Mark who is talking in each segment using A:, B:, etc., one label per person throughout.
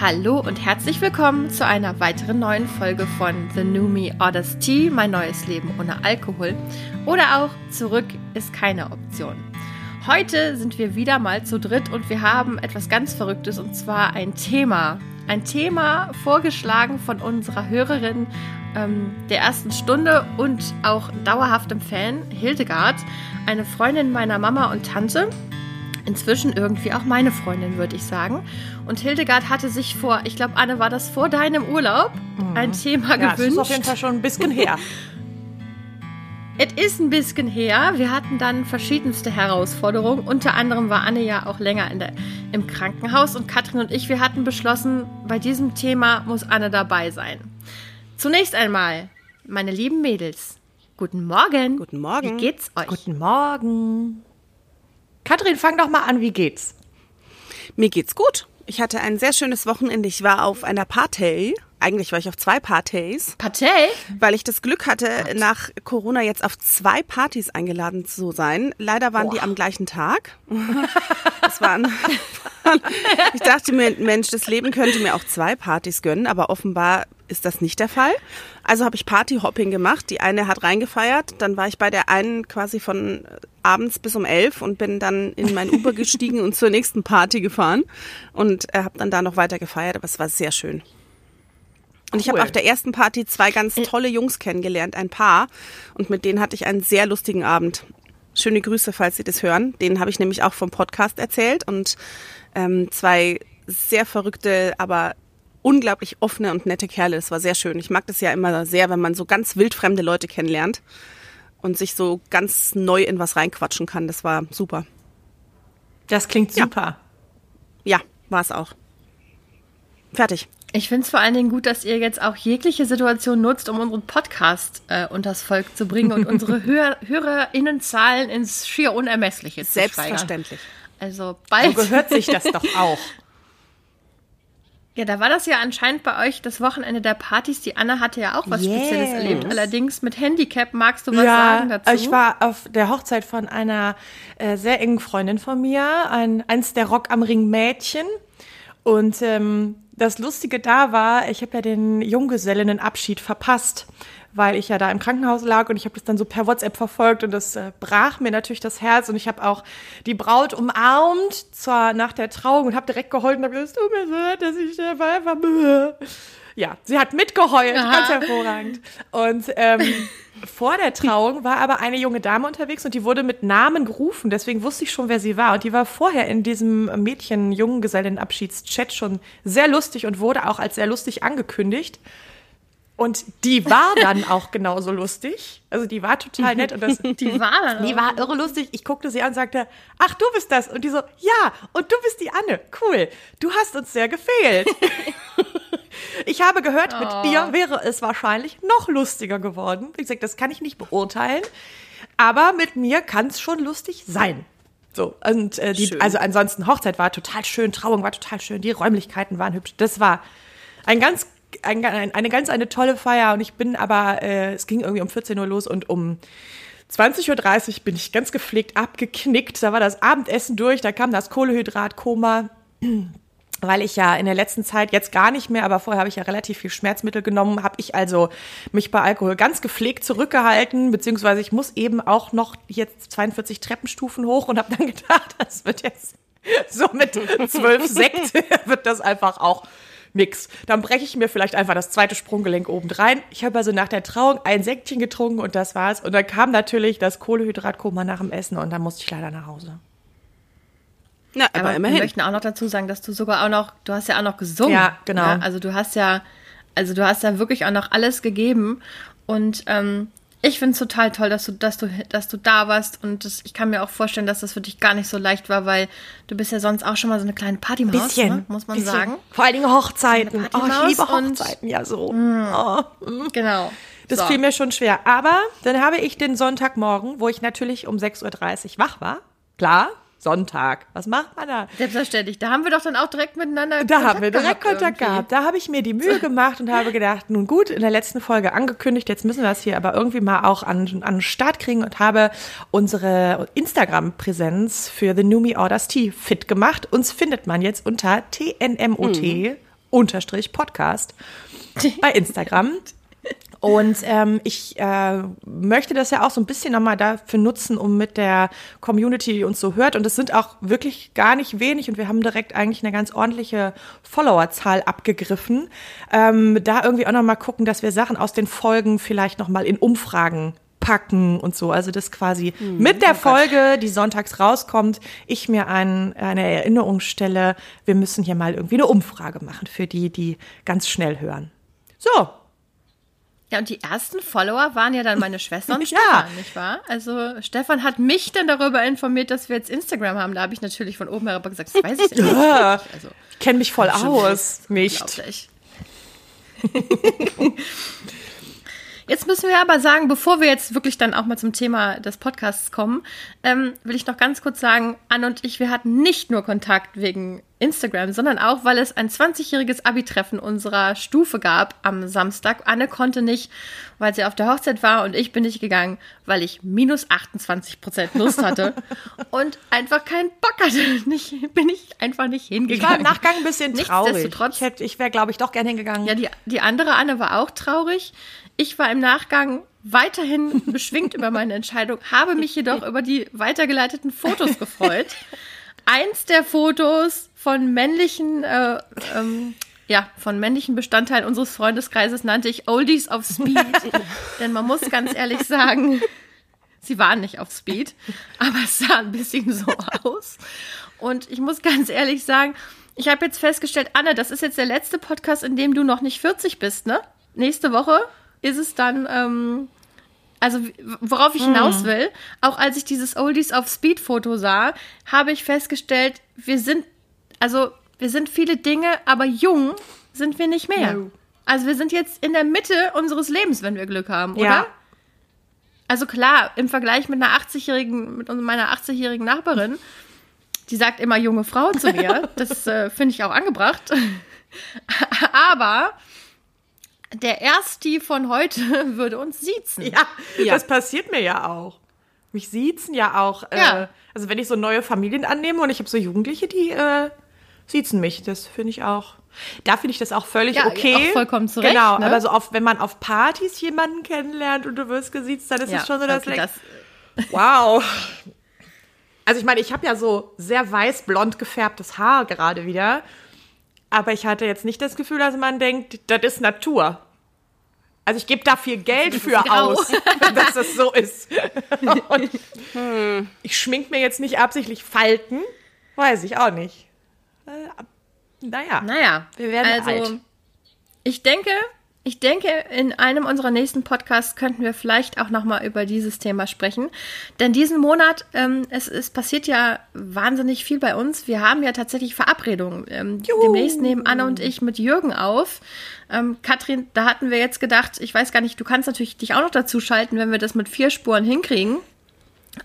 A: Hallo und herzlich willkommen zu einer weiteren neuen Folge von The New Me Orders Tea, mein neues Leben ohne Alkohol. Oder auch Zurück ist keine Option. Heute sind wir wieder mal zu dritt und wir haben etwas ganz Verrücktes und zwar ein Thema. Ein Thema vorgeschlagen von unserer Hörerin ähm, der ersten Stunde und auch dauerhaftem Fan, Hildegard, eine Freundin meiner Mama und Tante inzwischen irgendwie auch meine Freundin, würde ich sagen. Und Hildegard hatte sich vor, ich glaube, Anne, war das vor deinem Urlaub, mhm. ein Thema ja, gewünscht. Das ist
B: auf jeden Fall schon ein bisschen her.
A: Es ist ein bisschen her. Wir hatten dann verschiedenste Herausforderungen. Unter anderem war Anne ja auch länger in der, im Krankenhaus und Katrin und ich, wir hatten beschlossen, bei diesem Thema muss Anne dabei sein. Zunächst einmal, meine lieben Mädels, guten Morgen.
B: Guten Morgen.
A: Wie geht's euch?
B: Guten Morgen. Katrin, fang doch mal an, wie geht's?
C: Mir geht's gut. Ich hatte ein sehr schönes Wochenende. Ich war auf einer Party. Eigentlich war ich auf zwei Partys.
A: Partei?
C: Weil ich das Glück hatte, Gott. nach Corona jetzt auf zwei Partys eingeladen zu sein. Leider waren Boah. die am gleichen Tag. Das waren, ich dachte mir, Mensch, das Leben könnte mir auch zwei Partys gönnen, aber offenbar ist das nicht der Fall. Also habe ich Partyhopping gemacht. Die eine hat reingefeiert, dann war ich bei der einen quasi von abends bis um elf und bin dann in mein Uber gestiegen und zur nächsten Party gefahren und äh, habe dann da noch weiter gefeiert, aber es war sehr schön. Und cool. ich habe auf der ersten Party zwei ganz äh. tolle Jungs kennengelernt, ein Paar. Und mit denen hatte ich einen sehr lustigen Abend. Schöne Grüße, falls Sie das hören. Den habe ich nämlich auch vom Podcast erzählt. Und ähm, zwei sehr verrückte, aber unglaublich offene und nette Kerle. Das war sehr schön. Ich mag das ja immer sehr, wenn man so ganz wildfremde Leute kennenlernt und sich so ganz neu in was reinquatschen kann. Das war super.
B: Das klingt super.
C: Ja, ja war es auch. Fertig.
A: Ich finde es vor allen Dingen gut, dass ihr jetzt auch jegliche Situation nutzt, um unseren Podcast äh, unters Volk zu bringen und unsere Hör HörerInnenzahlen ins schier Unermessliche zu
C: Selbstverständlich.
A: Also bald.
B: So gehört sich das doch auch.
A: Ja, da war das ja anscheinend bei euch das Wochenende der Partys. Die Anne hatte ja auch was yes. Spezielles erlebt. Allerdings mit Handicap. Magst du was ja, sagen dazu?
B: Ich war auf der Hochzeit von einer äh, sehr engen Freundin von mir, ein, eins der Rock am Ring Mädchen. Und ähm, das Lustige da war, ich habe ja den Junggesellinnenabschied verpasst weil ich ja da im Krankenhaus lag und ich habe das dann so per WhatsApp verfolgt und das äh, brach mir natürlich das Herz und ich habe auch die Braut umarmt zwar nach der Trauung und habe direkt geheult und habe gesagt, es tut mir so dass ich dabei war. Ja, sie hat mitgeheult, Aha. ganz hervorragend. Und ähm, vor der Trauung war aber eine junge Dame unterwegs und die wurde mit Namen gerufen. Deswegen wusste ich schon, wer sie war. Und die war vorher in diesem Mädchen-Junggesellenabschiedschat schon sehr lustig und wurde auch als sehr lustig angekündigt. Und die war dann auch genauso lustig. Also die war total nett. Und das,
A: die war dann
B: Die war irre lustig. Ich guckte sie an und sagte, ach, du bist das. Und die so, ja, und du bist die Anne. Cool. Du hast uns sehr gefehlt. Ich habe gehört, mit oh. dir wäre es wahrscheinlich noch lustiger geworden. Wie gesagt, das kann ich nicht beurteilen. Aber mit mir kann es schon lustig sein. So, und äh, die, also ansonsten Hochzeit war total schön, Trauung war total schön, die Räumlichkeiten waren hübsch. Das war ein ganz ein, eine ganz eine tolle Feier und ich bin aber, äh, es ging irgendwie um 14 Uhr los und um 20.30 Uhr bin ich ganz gepflegt abgeknickt. Da war das Abendessen durch, da kam das Kohlehydratkoma, weil ich ja in der letzten Zeit jetzt gar nicht mehr, aber vorher habe ich ja relativ viel Schmerzmittel genommen, habe ich also mich bei Alkohol ganz gepflegt zurückgehalten, beziehungsweise ich muss eben auch noch jetzt 42 Treppenstufen hoch und habe dann gedacht, das wird jetzt so mit zwölf Sekt wird das einfach auch nix. Dann breche ich mir vielleicht einfach das zweite Sprunggelenk oben rein. Ich habe also nach der Trauung ein Säckchen getrunken und das war's. Und dann kam natürlich das Kohlehydratkoma nach dem Essen und dann musste ich leider nach Hause.
A: Na, aber, aber immerhin. Wir möchten auch noch dazu sagen, dass du sogar auch noch, du hast ja auch noch gesungen. Ja,
B: genau. Ja,
A: also du hast ja, also du hast ja wirklich auch noch alles gegeben und ähm, ich finde es total toll, dass du, dass du, dass du da warst und das, ich kann mir auch vorstellen, dass das für dich gar nicht so leicht war, weil du bist ja sonst auch schon mal so eine kleine Partymaus, bisschen, ne? muss man bisschen. sagen.
B: Vor allen Dingen Hochzeiten. Oh, ich liebe Hochzeiten, ja so.
A: Mm, oh. Genau.
B: Das so. fiel mir schon schwer. Aber dann habe ich den Sonntagmorgen, wo ich natürlich um 6.30 Uhr wach war. Klar, Sonntag. Was macht man da?
A: Selbstverständlich. Da haben wir doch dann auch direkt miteinander
B: Da Kontakt haben wir direkt Kontakt irgendwie. gehabt. Da habe ich mir die Mühe gemacht und habe gedacht, nun gut, in der letzten Folge angekündigt, jetzt müssen wir das hier aber irgendwie mal auch an, an den Start kriegen und habe unsere Instagram-Präsenz für The Numi Orders Tea fit gemacht. Uns findet man jetzt unter TNMOT. Mhm unterstrich Podcast bei Instagram. Und ähm, ich äh, möchte das ja auch so ein bisschen nochmal dafür nutzen, um mit der Community, die uns so hört, und es sind auch wirklich gar nicht wenig. Und wir haben direkt eigentlich eine ganz ordentliche Followerzahl abgegriffen, ähm, da irgendwie auch nochmal gucken, dass wir Sachen aus den Folgen vielleicht nochmal in Umfragen packen und so. Also das quasi
C: Hm,
B: mit der Folge, die sonntags rauskommt, ich mir ein, eine Erinnerung stelle, wir müssen hier mal irgendwie eine Umfrage machen für die, die ganz schnell hören. So,
A: Ja, und die ersten Follower waren ja dann meine Schwester und
B: Ja.
A: Stefan, nicht wahr? Also Stefan hat mich dann darüber informiert, dass wir jetzt Instagram haben. Da habe ich natürlich von oben herab gesagt, das weiß ich nicht.
B: Ja.
A: Also,
B: ich kenne mich voll aus. Nicht.
A: unglaublich. Jetzt müssen wir aber sagen, bevor wir jetzt wirklich dann auch mal zum Thema des Podcasts kommen, ähm, will ich noch ganz kurz sagen, Anne und ich, wir hatten nicht nur Kontakt wegen Instagram, sondern auch, weil es ein 20-jähriges Abi-Treffen unserer Stufe gab am Samstag. Anne konnte nicht, weil sie auf der Hochzeit war und ich bin nicht gegangen, weil ich minus 28 Prozent Lust hatte und einfach keinen Bock hatte. Nicht, bin ich einfach nicht
B: Ich war
A: hingegangen.
B: im Nachgang ein bisschen traurig.
A: Nichtsdestotrotz-
B: Ich, hätte- ich wäre, glaube ich, doch gern hingegangen.
A: Ja, die, die andere Anne war auch traurig. Ich war im Nachgang weiterhin beschwingt über meine Entscheidung, habe mich jedoch über die weitergeleiteten Fotos gefreut. Eins der Fotos von männlichen, äh, ähm, ja, von männlichen Bestandteilen unseres Freundeskreises nannte ich Oldies of Speed. Denn man muss ganz ehrlich sagen, sie waren nicht auf Speed, aber es sah ein bisschen so aus. Und ich muss ganz ehrlich sagen, ich habe jetzt festgestellt, Anne, das ist jetzt der letzte Podcast, in dem du noch nicht 40 bist, ne? Nächste Woche ist es dann, ähm, also worauf ich hinaus will, auch als ich dieses Oldies auf Speed Foto sah, habe ich festgestellt, wir sind, also wir sind viele Dinge, aber jung sind wir nicht mehr. Also wir sind jetzt in der Mitte unseres Lebens, wenn wir Glück haben, oder?
B: Ja.
A: Also klar, im Vergleich mit einer 80-jährigen, mit meiner 80-jährigen Nachbarin, die sagt immer junge Frau zu mir. Das äh, finde ich auch angebracht. Aber der Ersti von heute würde uns siezen.
B: Ja,
C: Ja.
B: das passiert mir ja auch. Mich siezen ja auch.
A: Ja.
B: Äh, also wenn ich so neue Familien annehme und ich habe so Jugendliche, die äh, siezen mich. Das finde ich auch. Da finde ich das auch völlig
A: Ja,
B: okay.
A: auch vollkommen zu Recht,
B: Genau,
A: ne?
B: aber so auf, wenn man auf Partys jemanden kennenlernt und du wirst gesiezt, dann ist es schon so, dass
A: okay, das,
B: wow. Also ich meine, ich habe ja so sehr weiß-blond gefärbtes Haar gerade wieder. Aber ich hatte jetzt nicht das Gefühl, dass man denkt, das ist Natur. Also ich gebe da viel Geld für aus, dass das so ist. Und ich schmink mir jetzt nicht absichtlich Falten. Weiß ich auch nicht. Äh, naja.
A: naja,
B: Wir werden
A: also,
B: alt.
A: Ich denke, ich denke, in einem unserer nächsten Podcasts könnten wir vielleicht auch nochmal über dieses Thema sprechen. Denn diesen Monat, ähm, es, es passiert ja wahnsinnig viel bei uns. Wir haben ja tatsächlich Verabredungen. Ähm, demnächst nehmen Anne und ich mit Jürgen auf. Ähm, Katrin, da hatten wir jetzt gedacht, ich weiß gar nicht, du kannst natürlich dich auch noch dazu schalten, wenn wir das mit vier Spuren hinkriegen.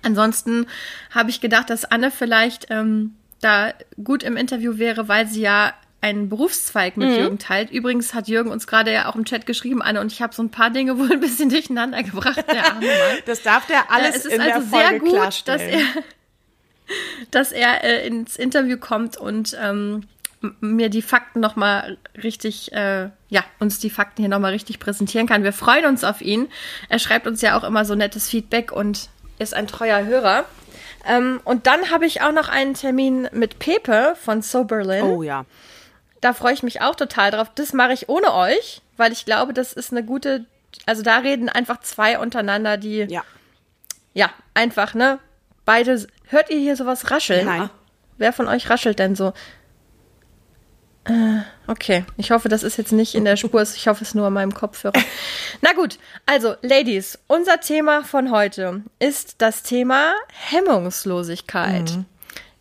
A: Ansonsten habe ich gedacht, dass Anne vielleicht ähm, da gut im Interview wäre, weil sie ja einen Berufszweig mit Jürgen teilt. Übrigens hat Jürgen uns gerade ja auch im Chat geschrieben, Anne, und ich habe so ein paar Dinge wohl ein bisschen durcheinander gebracht, der arme Mann.
B: Das darf der alles
A: Äh, es ist
B: in
A: also
B: der Folge
A: sehr gut, dass
B: klarstellen.
A: er, dass er äh, ins Interview kommt und ähm, mir die Fakten noch mal richtig, äh, ja, uns die Fakten hier noch mal richtig präsentieren kann. Wir freuen uns auf ihn. Er schreibt uns ja auch immer so nettes Feedback und ist ein treuer Hörer. Ähm, und dann habe ich auch noch einen Termin mit Pepe von Soberlin.
C: Oh ja.
A: Da freue ich mich auch total drauf. Das mache ich ohne euch, weil ich glaube, das ist eine gute. Also da reden einfach zwei untereinander, die
C: Ja.
A: ja, einfach, ne? Beide. Hört ihr hier sowas rascheln?
C: Nein.
A: Wer von euch raschelt denn so? Äh, okay. Ich hoffe, das ist jetzt nicht in der Spur. Ich hoffe, es ist nur an meinem Kopfhörer. Na gut. Also, Ladies, unser Thema von heute ist das Thema Hemmungslosigkeit.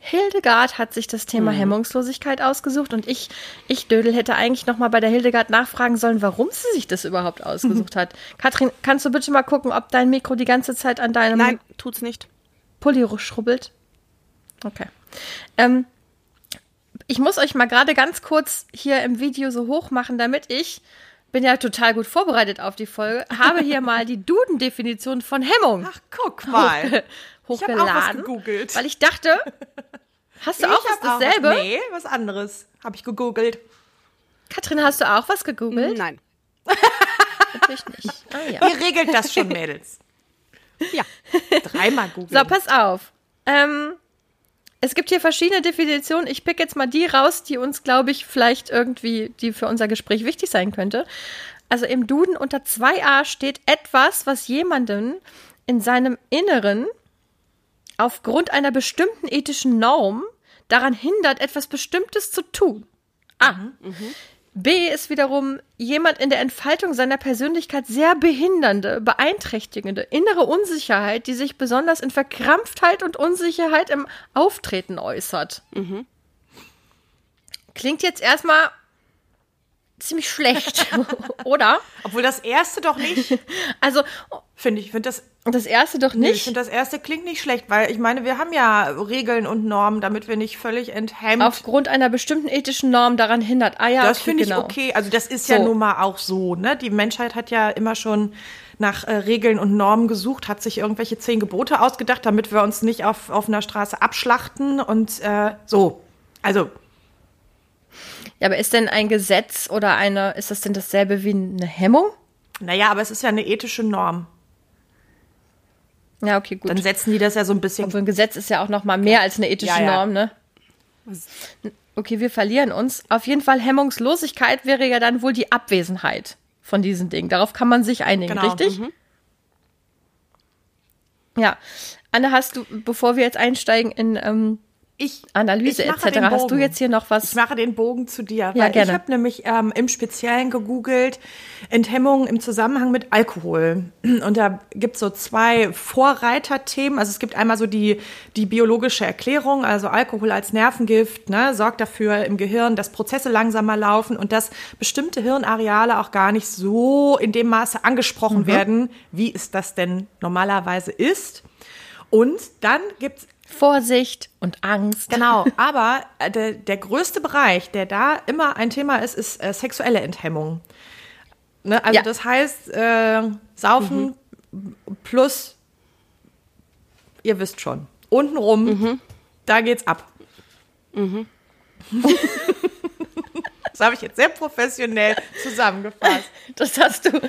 A: Hildegard hat sich das Thema Hemmungslosigkeit ausgesucht und ich, ich Dödel, hätte eigentlich noch mal bei der Hildegard nachfragen sollen, warum sie sich das überhaupt ausgesucht hat. Katrin, kannst du bitte mal gucken, ob dein Mikro die ganze Zeit an deinem
C: Nein, tut's nicht.
A: Pulli schrubbelt? Okay. Ähm, ich muss euch mal gerade ganz kurz hier im Video so hoch machen, damit ich bin ja total gut vorbereitet auf die Folge, habe hier mal die Duden-Definition von Hemmung
B: Ach, guck mal.
A: hochge
B: Ich hab auch was
A: hochgeladen,
B: gegoogelt.
A: weil ich dachte, hast du auch
B: Ich
A: was
B: hab
A: dasselbe?
B: Was, nee, was anderes habe ich gegoogelt.
A: Katrin, hast du auch was gegoogelt?
C: Nein.
A: Natürlich nicht. Ah, ja.
B: Ihr regelt das schon, Mädels.
C: Ja.
B: Dreimal googeln.
A: So, pass auf. Ähm, es gibt hier verschiedene Definitionen. Ich pick jetzt mal die raus, die uns, glaube ich, vielleicht irgendwie, die für unser Gespräch wichtig sein könnte. Also im Duden unter 2a steht etwas, was jemanden in seinem Inneren aufgrund einer bestimmten ethischen Norm daran hindert, etwas Bestimmtes zu tun. A. B ist wiederum jemand in der Entfaltung seiner Persönlichkeit sehr behindernde, beeinträchtigende innere Unsicherheit, die sich besonders in Verkrampftheit und Unsicherheit im Auftreten äußert. Klingt jetzt erstmal ziemlich schlecht, oder?
B: Obwohl das erste doch nicht,
A: Also
B: finde ich. Ich finde das,
A: das erste doch
B: nee, ich
A: nicht.
B: finde das erste klingt nicht schlecht, weil ich meine, wir haben ja Regeln und Normen, damit wir nicht völlig enthemmt.
A: Aufgrund einer bestimmten ethischen Norm daran hindert. Ah ja,
B: das
A: okay,
B: finde
A: genau.
B: ich okay. Also das ist ja
A: So.
B: nun mal auch so, ne? Die Menschheit hat ja immer schon nach äh, Regeln und Normen gesucht, hat sich irgendwelche zehn Gebote ausgedacht, damit wir uns nicht auf, auf einer Straße abschlachten und äh, so. Also,
A: Ja, aber ist denn ein Gesetz oder eine, ist das denn dasselbe wie eine Hemmung?
B: naja, aber es ist ja eine ethische Norm.
A: Ja, okay, gut.
B: Dann setzen die das ja so ein bisschen.
A: Obwohl ein Gesetz ist ja auch noch mal mehr als eine ethische
B: Ja, ja.
A: Norm, ne? Okay, wir verlieren uns. Auf jeden Fall Hemmungslosigkeit wäre ja dann wohl die Abwesenheit von diesen Dingen. Darauf kann man sich einigen,
B: Genau,
A: richtig? Ja. Anne, hast du, bevor wir jetzt einsteigen in ähm,
B: Ich,
A: Analyse etc.,
B: den
A: hast du jetzt hier noch was?
B: Ich mache den Bogen zu dir,
A: Ja, gerne.
B: ich habe nämlich ähm, im Speziellen gegoogelt Enthemmung im Zusammenhang mit Alkohol. Und da gibt es so zwei Vorreiterthemen. Also es gibt einmal so die, die biologische Erklärung, also Alkohol als Nervengift, ne, sorgt dafür im Gehirn, dass Prozesse langsamer laufen und dass bestimmte Hirnareale auch gar nicht so in dem Maße angesprochen
A: Mhm.
B: werden, wie es das denn normalerweise ist. Und dann gibt's
A: Vorsicht und Angst.
B: Genau, aber äh, der, der größte Bereich, der da immer ein Thema ist, ist äh, sexuelle Enthemmung. Ne? Also
A: Ja.
B: das heißt, äh, Saufen plus, ihr wisst schon, untenrum, da geht's ab. das habe ich jetzt sehr professionell zusammengefasst.
A: Das hast du,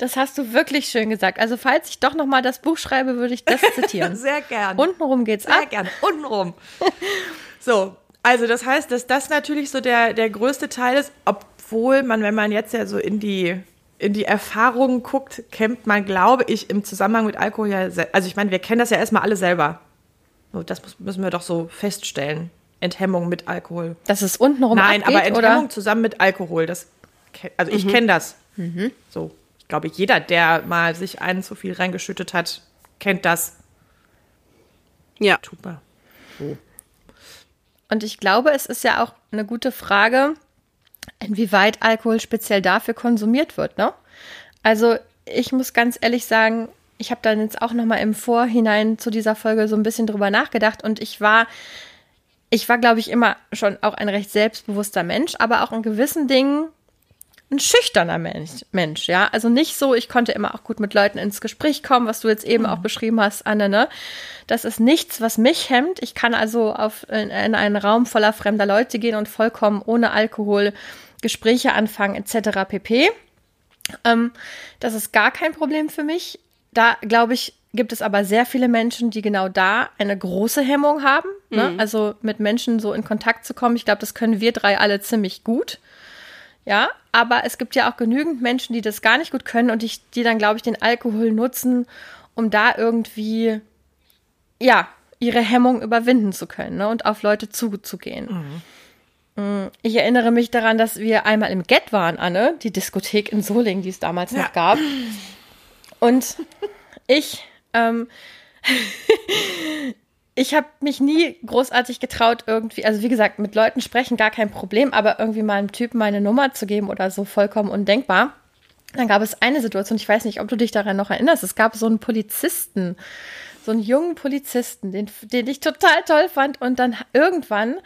A: das hast du wirklich schön gesagt. Also falls ich doch noch mal das Buch schreibe, würde ich das zitieren.
B: Sehr gern.
A: Untenrum geht's
B: Sehr
A: ab.
B: gerne. Untenrum. so, also das heißt, dass das natürlich so der, der größte Teil ist, obwohl man, wenn man jetzt ja so in die, in die Erfahrungen guckt, kennt man, glaube ich, im Zusammenhang mit Alkohol ja, also ich meine, wir kennen das ja erstmal alle selber. Das müssen wir doch so feststellen. Enthemmung mit Alkohol.
A: Dass es untenrum
B: Nein,
A: abgeht,
B: aber Enthemmung
A: oder?
B: zusammen mit Alkohol, das, also ich kenne das. So, ich glaube, jeder, der mal sich einen zu viel reingeschüttet hat, kennt das.
C: Ja.
B: Tut mir.
A: Und ich glaube, es ist ja auch eine gute Frage, inwieweit Alkohol speziell dafür konsumiert wird, ne? Also, ich muss ganz ehrlich sagen, ich habe dann jetzt auch noch mal im Vorhinein zu dieser Folge so ein bisschen drüber nachgedacht und ich war ich war glaube ich immer schon auch ein recht selbstbewusster Mensch, aber auch in gewissen Dingen ein schüchterner Mensch, Mensch, ja. Also nicht so, ich konnte immer auch gut mit Leuten ins Gespräch kommen, was du jetzt eben auch beschrieben hast, Anne, ne? Das ist nichts, was mich hemmt. Ich kann also auf, in, in einen Raum voller fremder Leute gehen und vollkommen ohne Alkohol Gespräche anfangen, etc. pp. Ähm, das ist gar kein Problem für mich. Da, glaube ich, gibt es aber sehr viele Menschen, die genau da eine große Hemmung haben. Ne? Also mit Menschen so in Kontakt zu kommen. Ich glaube, das können wir drei alle ziemlich gut. Ja, aber es gibt ja auch genügend Menschen, die das gar nicht gut können und die, die dann, glaube ich, den Alkohol nutzen, um da irgendwie, ja, ihre Hemmung überwinden zu können ne? und auf Leute zuzugehen. Mm, Ich erinnere mich daran, dass wir einmal im Get waren, Anne, die Diskothek in Solingen, die es damals
B: Ja.
A: noch gab. Und ich, ähm, ich habe mich nie großartig getraut, irgendwie, also wie gesagt, mit Leuten sprechen gar kein Problem, aber irgendwie mal einem Typen meine Nummer zu geben oder so vollkommen undenkbar. Dann gab es eine Situation, ich weiß nicht, ob du dich daran noch erinnerst, es gab so einen Polizisten, so einen jungen Polizisten, den, den ich total toll fand. Und dann irgendwann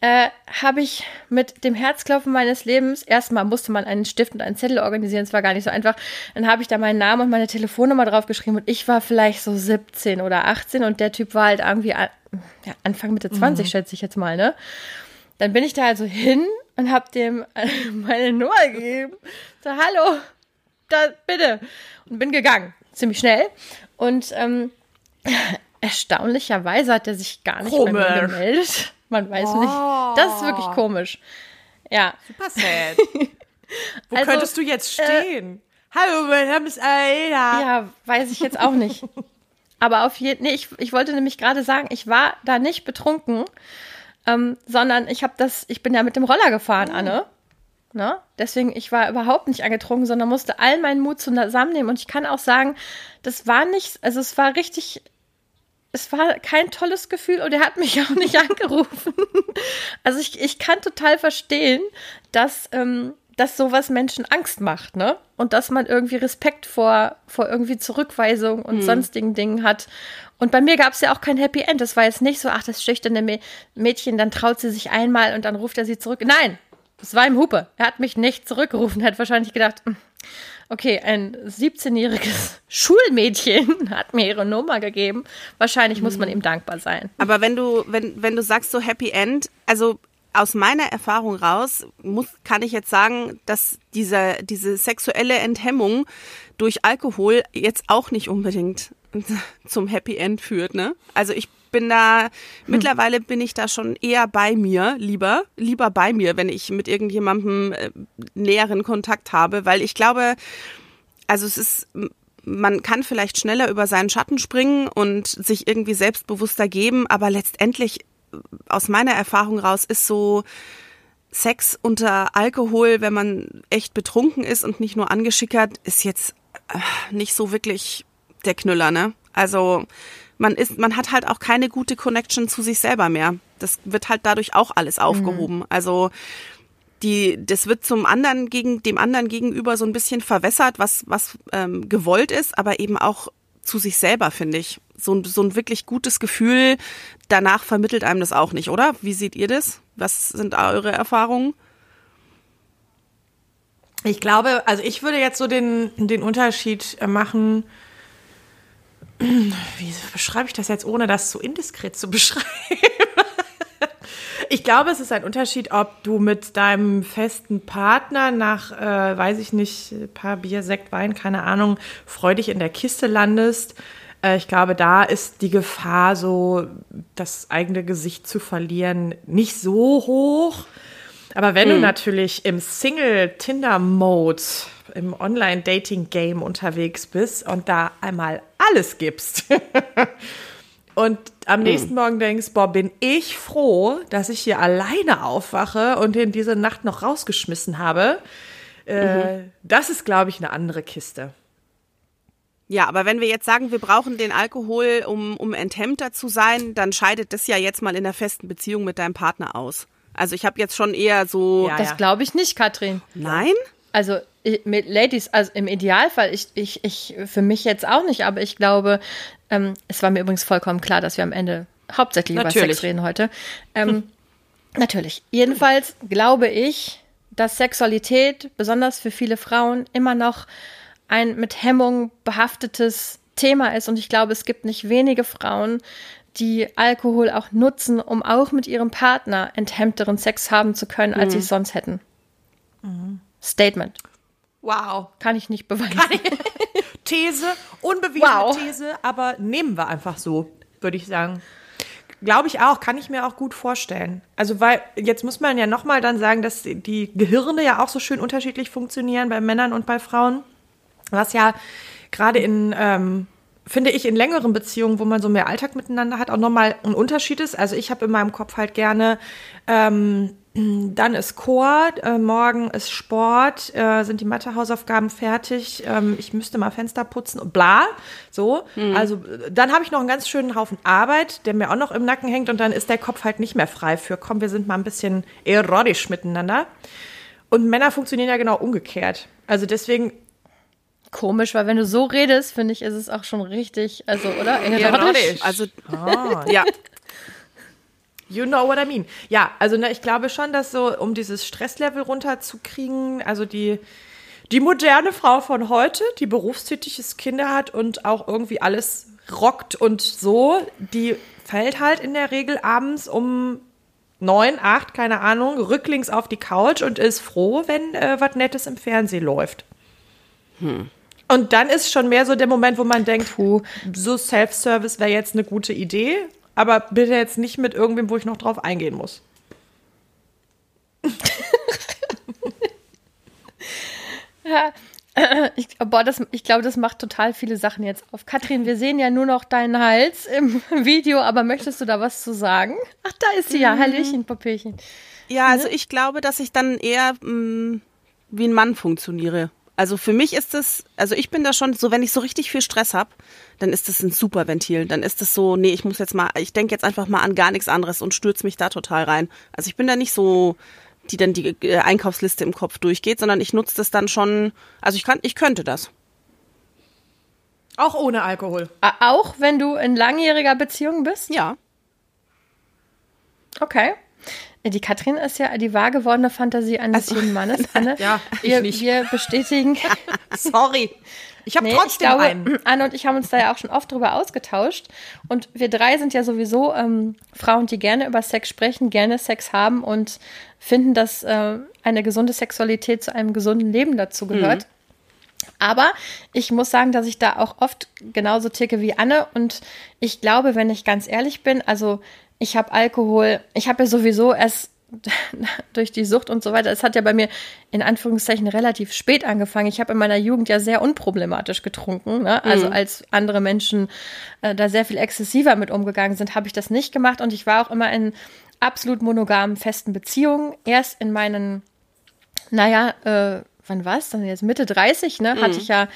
A: äh, habe ich mit dem Herzklopfen meines Lebens, erstmal musste man einen Stift und einen Zettel organisieren, es war gar nicht so einfach. Dann habe ich da meinen Namen und meine Telefonnummer draufgeschrieben und ich war vielleicht so 17 oder 18 und der Typ war halt irgendwie an- ja, Anfang Mitte 20, schätze ich jetzt mal, ne? dann bin ich da also hin und habe dem meine Nummer gegeben. So, hallo, da, bitte. Und bin gegangen. Ziemlich schnell. Und ähm, erstaunlicherweise hat er sich gar nicht komisch. bei mir gemeldet. Man weiß oh. nicht. Das ist wirklich komisch. Ja.
B: Super sad. Wo also, könntest du jetzt äh, stehen? Äh, Hallo, mein Name ist Aida.
A: Ja, weiß ich jetzt auch nicht. Aber auf jeden nee, ich, ich wollte nämlich gerade sagen, ich war da nicht betrunken, ähm, sondern ich habe das, ich bin ja mit dem Roller gefahren, oh. Anne. Ne? Deswegen, ich war überhaupt nicht angetrunken, sondern musste all meinen Mut zusammennehmen. Und ich kann auch sagen, das war nicht, also es war richtig, es war kein tolles Gefühl und er hat mich auch nicht angerufen. also ich, ich kann total verstehen, dass, ähm, dass sowas Menschen Angst macht, ne? Und dass man irgendwie Respekt vor, vor irgendwie Zurückweisung und hm. sonstigen Dingen hat. Und bei mir gab es ja auch kein Happy End. Das war jetzt nicht so, ach, das schüchterne Mädchen, dann traut sie sich einmal und dann ruft er sie zurück. Nein, das war im Hupe. Er hat mich nicht zurückgerufen, hat wahrscheinlich gedacht, hm, okay, ein 17-jähriges Schulmädchen hat mir ihre Nummer gegeben. Wahrscheinlich muss man hm. ihm dankbar sein.
C: Aber wenn du, wenn, wenn du sagst so Happy End, also aus meiner Erfahrung raus muss, kann ich jetzt sagen, dass diese, diese sexuelle Enthemmung durch Alkohol jetzt auch nicht unbedingt zum Happy End führt. Ne? Also ich bin da, hm. mittlerweile bin ich da schon eher bei mir, lieber, lieber bei mir, wenn ich mit irgendjemandem äh, näheren Kontakt habe, weil ich glaube, also es ist, man kann vielleicht schneller über seinen Schatten springen und sich irgendwie selbstbewusster geben, aber letztendlich aus meiner Erfahrung raus ist so Sex unter Alkohol, wenn man echt betrunken ist und nicht nur angeschickert, ist jetzt äh, nicht so wirklich der Knüller, ne? Also man ist, man hat halt auch keine gute Connection zu sich selber mehr. Das wird halt dadurch auch alles mhm. aufgehoben. Mhm. Also die, das wird zum anderen gegen dem anderen gegenüber so ein bisschen verwässert, was was ähm, gewollt ist, aber eben auch zu sich selber finde ich so, so ein wirklich gutes Gefühl. Danach vermittelt einem das auch nicht, oder? Wie seht ihr das? Was sind eure Erfahrungen?
B: Ich glaube, also ich würde jetzt so den den Unterschied äh, machen wie beschreibe ich das jetzt, ohne das zu indiskret zu beschreiben? ich glaube, es ist ein Unterschied, ob du mit deinem festen Partner nach, äh, weiß ich nicht, paar Bier, Sekt, Wein, keine Ahnung, freudig in der Kiste landest. Äh, ich glaube, da ist die Gefahr, so das eigene Gesicht zu verlieren, nicht so hoch. Aber wenn hm. du natürlich im Single-Tinder-Mode im Online-Dating-Game unterwegs bist und da einmal alles gibst und am nächsten hm. Morgen denkst, boah, bin ich froh, dass ich hier alleine aufwache und den diese Nacht noch rausgeschmissen habe. Äh, mhm. Das ist, glaube ich, eine andere Kiste.
C: Ja, aber wenn wir jetzt sagen, wir brauchen den Alkohol, um, um enthemmter zu sein, dann scheidet das ja jetzt mal in der festen Beziehung mit deinem Partner aus. Also ich habe jetzt schon eher so.
A: Ja, das glaube ich nicht, Katrin.
C: Nein?
A: Also mit Ladies, also im Idealfall, ich, ich, ich, für mich jetzt auch nicht, aber ich glaube, ähm, es war mir übrigens vollkommen klar, dass wir am Ende hauptsächlich natürlich. über Sex reden heute. Ähm, hm. Natürlich. Jedenfalls glaube ich, dass Sexualität, besonders für viele Frauen, immer noch ein mit Hemmung behaftetes Thema ist. Und ich glaube, es gibt nicht wenige Frauen, die Alkohol auch nutzen, um auch mit ihrem Partner enthemmteren Sex haben zu können, als mhm. sie es sonst hätten. Mhm. Statement.
B: Wow.
A: Kann ich nicht beweisen. Ich
B: These, unbewiesene wow. These, aber nehmen wir einfach so, würde ich sagen. Glaube ich auch, kann ich mir auch gut vorstellen. Also, weil jetzt muss man ja nochmal dann sagen, dass die Gehirne ja auch so schön unterschiedlich funktionieren bei Männern und bei Frauen. Was ja gerade in ähm, finde ich, in längeren Beziehungen, wo man so mehr Alltag miteinander hat, auch nochmal ein Unterschied ist. Also ich habe in meinem Kopf halt gerne, ähm, dann ist Chor, äh, morgen ist Sport, äh, sind die Mathehausaufgaben fertig, ähm, ich müsste mal Fenster putzen und bla. So. Mhm. Also dann habe ich noch einen ganz schönen Haufen Arbeit, der mir auch noch im Nacken hängt und dann ist der Kopf halt nicht mehr frei für, komm, wir sind mal ein bisschen erotisch miteinander. Und Männer funktionieren ja genau umgekehrt. Also deswegen
A: Komisch, weil wenn du so redest, finde ich, ist es auch schon richtig, also, oder? Erotisch.
C: Also, oh, ja.
B: You know what I mean. Ja, also ne, ich glaube schon, dass so, um dieses Stresslevel runterzukriegen, also die, die moderne Frau von heute, die berufstätiges Kinder hat und auch irgendwie alles rockt und so, die fällt halt in der Regel abends um neun, acht, keine Ahnung, rücklings auf die Couch und ist froh, wenn äh, was Nettes im Fernsehen läuft. Hm. Und dann ist schon mehr so der Moment, wo man denkt, Puh, so Self-Service wäre jetzt eine gute Idee, aber bitte jetzt nicht mit irgendwem, wo ich noch drauf eingehen muss.
A: ja, ich, boah, das, ich glaube, das macht total viele Sachen jetzt auf. Katrin, wir sehen ja nur noch deinen Hals im Video, aber möchtest du da was zu sagen? Ach, da ist sie ja. Mhm. Hallöchen, Popöchen.
C: Ja, also ich glaube, dass ich dann eher mh, mm, wie ein Mann funktioniere. Also für mich ist es, also ich bin da schon so, wenn ich so richtig viel Stress habe, dann ist das ein super Ventil. Dann ist es so, nee, ich muss jetzt mal, ich denke jetzt einfach mal an gar nichts anderes und stürze mich da total rein. Also ich bin da nicht so, die dann die äh, Einkaufsliste im Kopf durchgeht, sondern ich nutze das dann schon, also ich kann, ich könnte das.
B: Auch ohne Alkohol.
A: Auch wenn du in langjähriger Beziehung bist?
C: Ja.
A: Okay. Die Katrin ist ja die wahr gewordene Fantasie eines also, jeden Mannes. Anne,
B: ja,
A: ich wir, nicht. Wir bestätigen.
B: Sorry. Ich habe nee, trotzdem ich glaube, einen.
A: Anne und ich haben uns da ja auch schon oft drüber ausgetauscht. Und wir drei sind ja sowieso ähm, Frauen, die gerne über Sex sprechen, gerne Sex haben und finden, dass äh, eine gesunde Sexualität zu einem gesunden Leben dazu gehört. Mhm. Aber ich muss sagen, dass ich da auch oft genauso ticke wie Anne. Und ich glaube, wenn ich ganz ehrlich bin, also ich habe Alkohol, ich habe ja sowieso erst durch die Sucht und so weiter. Es hat ja bei mir in Anführungszeichen relativ spät angefangen. Ich habe in meiner Jugend ja sehr unproblematisch getrunken. Ne? Also mhm. als andere Menschen äh, da sehr viel exzessiver mit umgegangen sind, habe ich das nicht gemacht. Und ich war auch immer in absolut monogamen, festen Beziehungen. Erst in meinen, naja, äh, wann war es dann jetzt? Mitte 30, ne? Mhm. Hatte ich ja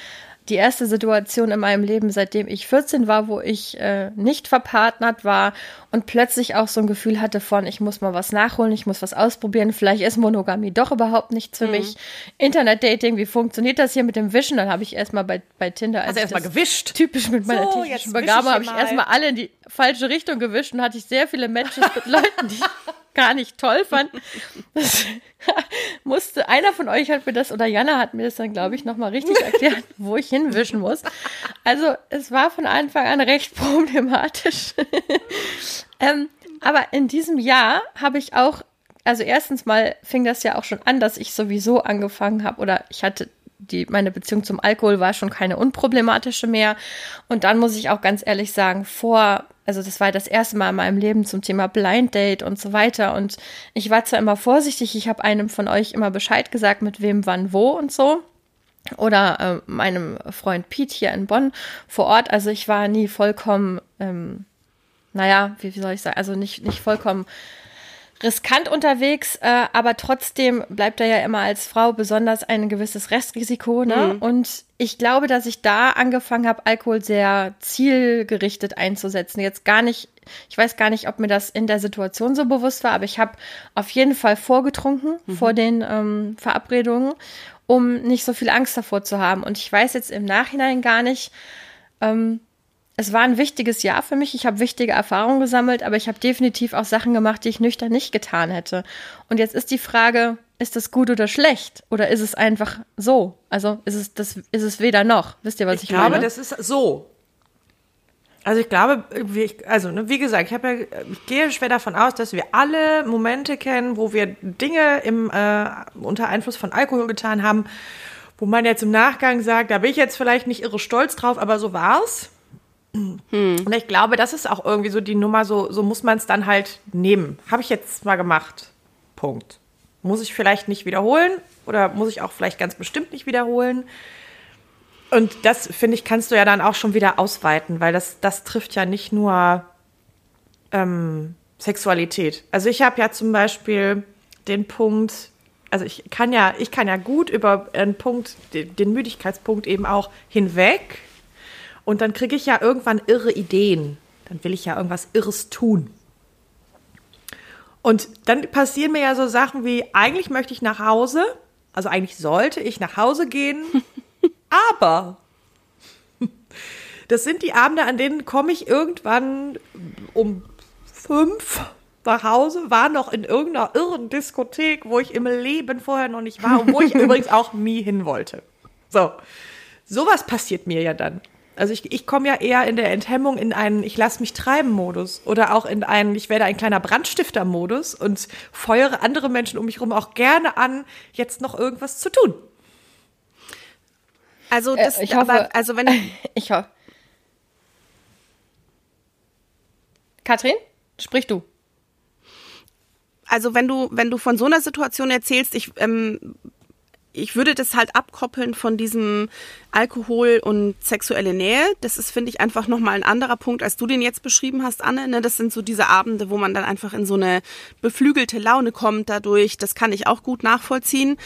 A: die erste Situation in meinem Leben, seitdem ich 14 war, wo ich äh, nicht verpartnert war und plötzlich auch so ein Gefühl hatte von, ich muss mal was nachholen, ich muss was ausprobieren, vielleicht ist Monogamie doch überhaupt nichts für mhm. mich. Internet-Dating, wie funktioniert das hier mit dem Wischen? Dann habe ich erstmal bei, bei Tinder.
B: Also erstmal gewischt.
A: Typisch mit meiner so, technischen Begabung habe ich erstmal alle in die falsche Richtung gewischt und hatte ich sehr viele Matches mit Leuten, die gar nicht toll fand. Das musste, einer von euch hat mir das, oder Jana hat mir das dann, glaube ich, nochmal richtig erklärt, wo ich hinwischen muss. Also es war von Anfang an recht problematisch. ähm, aber in diesem Jahr habe ich auch, also erstens mal fing das ja auch schon an, dass ich sowieso angefangen habe, oder ich hatte die, meine Beziehung zum Alkohol war schon keine unproblematische mehr. Und dann muss ich auch ganz ehrlich sagen, vor, also das war das erste Mal in meinem Leben zum Thema Blind Date und so weiter. Und ich war zwar immer vorsichtig, ich habe einem von euch immer Bescheid gesagt, mit wem, wann, wo und so. Oder äh, meinem Freund Pete hier in Bonn vor Ort. Also ich war nie vollkommen, ähm, naja, wie, wie soll ich sagen, also nicht, nicht vollkommen riskant unterwegs, äh, aber trotzdem bleibt er ja immer als Frau besonders ein gewisses Restrisiko. Ne? Mhm. Und ich glaube, dass ich da angefangen habe, Alkohol sehr zielgerichtet einzusetzen. Jetzt gar nicht, ich weiß gar nicht, ob mir das in der Situation so bewusst war, aber ich habe auf jeden Fall vorgetrunken mhm. vor den ähm, Verabredungen, um nicht so viel Angst davor zu haben. Und ich weiß jetzt im Nachhinein gar nicht, ähm, es war ein wichtiges Jahr für mich. Ich habe wichtige Erfahrungen gesammelt, aber ich habe definitiv auch Sachen gemacht, die ich nüchtern nicht getan hätte. Und jetzt ist die Frage, ist das gut oder schlecht? Oder ist es einfach so? Also ist es, das, ist es weder noch? Wisst ihr, was ich,
B: ich glaube,
A: meine?
B: das ist so. Also ich glaube, wie also ne, wie gesagt, ich habe ja, ich gehe schwer davon aus, dass wir alle Momente kennen, wo wir Dinge im äh, unter Einfluss von Alkohol getan haben, wo man jetzt im Nachgang sagt, da bin ich jetzt vielleicht nicht irre stolz drauf, aber so war's. Hm. Und ich glaube, das ist auch irgendwie so die Nummer, so, so muss man es dann halt nehmen. Habe ich jetzt mal gemacht. Punkt. Muss ich vielleicht nicht wiederholen oder muss ich auch vielleicht ganz bestimmt nicht wiederholen. Und das, finde ich, kannst du ja dann auch schon wieder ausweiten, weil das, das trifft ja nicht nur ähm, Sexualität. Also ich habe ja zum Beispiel den Punkt, also ich kann ja, ich kann ja gut über einen Punkt, den, den Müdigkeitspunkt eben auch hinweg und dann kriege ich ja irgendwann irre Ideen. Dann will ich ja irgendwas Irres tun. Und dann passieren mir ja so Sachen wie, eigentlich möchte ich nach Hause, also eigentlich sollte ich nach Hause gehen, aber das sind die Abende, an denen komme ich irgendwann um fünf nach Hause, war noch in irgendeiner irren Diskothek, wo ich im Leben vorher noch nicht war und wo ich übrigens auch nie hin wollte. So, sowas passiert mir ja dann. Also ich, ich komme ja eher in der Enthemmung in einen Ich lass mich treiben Modus oder auch in einen Ich werde ein kleiner Brandstifter Modus und feuere andere Menschen um mich herum auch gerne an, jetzt noch irgendwas zu tun.
C: Also das,
A: äh, ich hoffe,
C: aber, also wenn
A: ich hoffe. Katrin, sprich du.
C: Also wenn du wenn du von so einer Situation erzählst, ich ähm, ich würde das halt abkoppeln von diesem Alkohol und sexuelle Nähe. Das ist, finde ich, einfach nochmal ein anderer Punkt, als du den jetzt beschrieben hast, Anne. Ne? Das sind so diese Abende, wo man dann einfach in so eine beflügelte Laune kommt dadurch. Das kann ich auch gut nachvollziehen.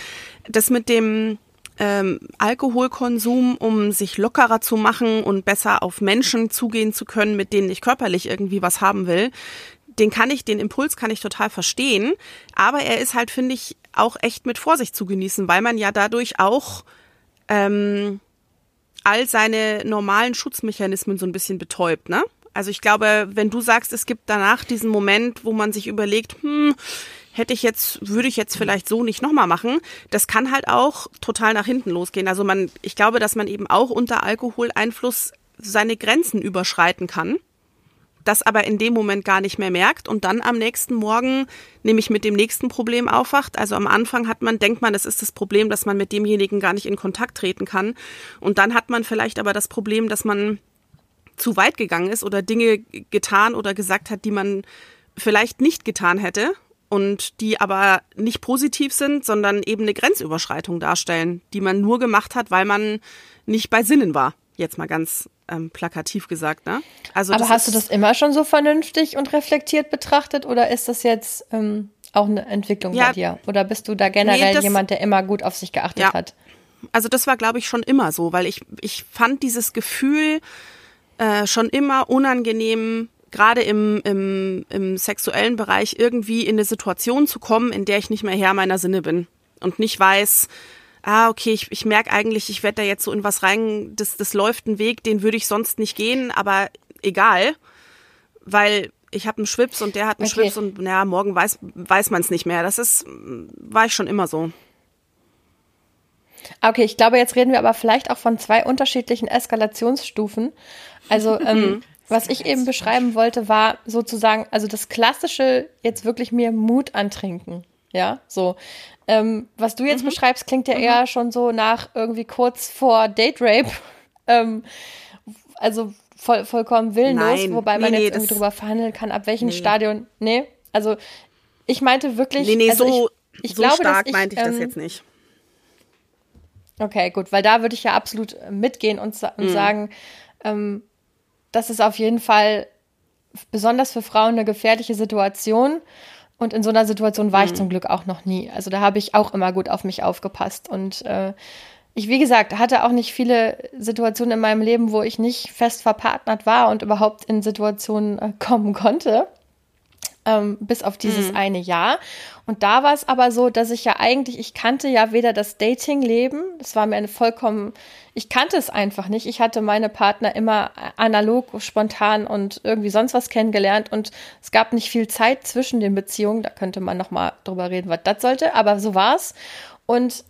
C: Das mit dem ähm, Alkoholkonsum, um sich lockerer zu machen und besser auf Menschen zugehen zu können, mit denen ich körperlich irgendwie was haben will, den kann ich, den Impuls kann ich total verstehen. Aber er ist halt, finde ich, auch echt mit Vorsicht zu genießen, weil man ja dadurch auch ähm, all seine normalen Schutzmechanismen so ein bisschen betäubt, ne? Also ich glaube, wenn du sagst, es gibt danach diesen Moment, wo man sich überlegt, hm, hätte ich jetzt, würde ich jetzt vielleicht so nicht nochmal machen, das kann halt auch total nach hinten losgehen. Also man, ich glaube, dass man eben auch unter Alkoholeinfluss seine Grenzen überschreiten kann das aber in dem Moment gar nicht mehr merkt und dann am nächsten Morgen nämlich mit dem nächsten Problem aufwacht. Also am Anfang hat man, denkt man, es ist das Problem, dass man mit demjenigen gar nicht in Kontakt treten kann. Und dann hat man vielleicht aber das Problem, dass man zu weit gegangen ist oder Dinge getan oder gesagt hat, die man vielleicht nicht getan hätte und die aber nicht positiv sind, sondern eben eine Grenzüberschreitung darstellen, die man nur gemacht hat, weil man nicht bei Sinnen war. Jetzt mal ganz ähm, plakativ gesagt, ne?
A: Also Aber hast du das immer schon so vernünftig und reflektiert betrachtet oder ist das jetzt ähm, auch eine Entwicklung ja, bei dir? Oder bist du da generell nee, das, jemand, der immer gut auf sich geachtet ja. hat?
C: Also das war, glaube ich, schon immer so, weil ich, ich fand dieses Gefühl äh, schon immer unangenehm, gerade im, im, im sexuellen Bereich irgendwie in eine Situation zu kommen, in der ich nicht mehr Herr meiner Sinne bin und nicht weiß, ah, okay, ich, ich merke eigentlich, ich werde da jetzt so in was rein, das, das läuft ein Weg, den würde ich sonst nicht gehen, aber egal, weil ich habe einen Schwips und der hat einen okay. Schwips und naja, morgen weiß, weiß man es nicht mehr. Das ist, war ich schon immer so.
A: Okay, ich glaube, jetzt reden wir aber vielleicht auch von zwei unterschiedlichen Eskalationsstufen. Also, ähm, mhm. was ich eben beschreiben wollte, war sozusagen, also das klassische, jetzt wirklich mir Mut antrinken. Ja, so. Ähm, was du jetzt mhm. beschreibst, klingt ja mhm. eher schon so nach irgendwie kurz vor Date Rape. ähm, also voll, vollkommen willenlos, Nein. wobei man nee, jetzt irgendwie drüber verhandeln kann, ab welchem nee. Stadion. Nee, also ich meinte wirklich.
C: Nee, nee,
A: also
C: so, ich, ich so glaube, stark ich, meinte ich ähm, das jetzt nicht.
A: Okay, gut, weil da würde ich ja absolut mitgehen und, und mhm. sagen, ähm, das ist auf jeden Fall besonders für Frauen eine gefährliche Situation. Und in so einer Situation war ich mhm. zum Glück auch noch nie. Also da habe ich auch immer gut auf mich aufgepasst. Und äh, ich, wie gesagt, hatte auch nicht viele Situationen in meinem Leben, wo ich nicht fest verpartnert war und überhaupt in Situationen äh, kommen konnte ähm, bis auf dieses mhm. eine Jahr. Und da war es aber so, dass ich ja eigentlich, ich kannte ja weder das Dating-Leben, das war mir eine vollkommen, ich kannte es einfach nicht. Ich hatte meine Partner immer analog, spontan und irgendwie sonst was kennengelernt und es gab nicht viel Zeit zwischen den Beziehungen. Da könnte man noch mal drüber reden, was das sollte, aber so war's. Und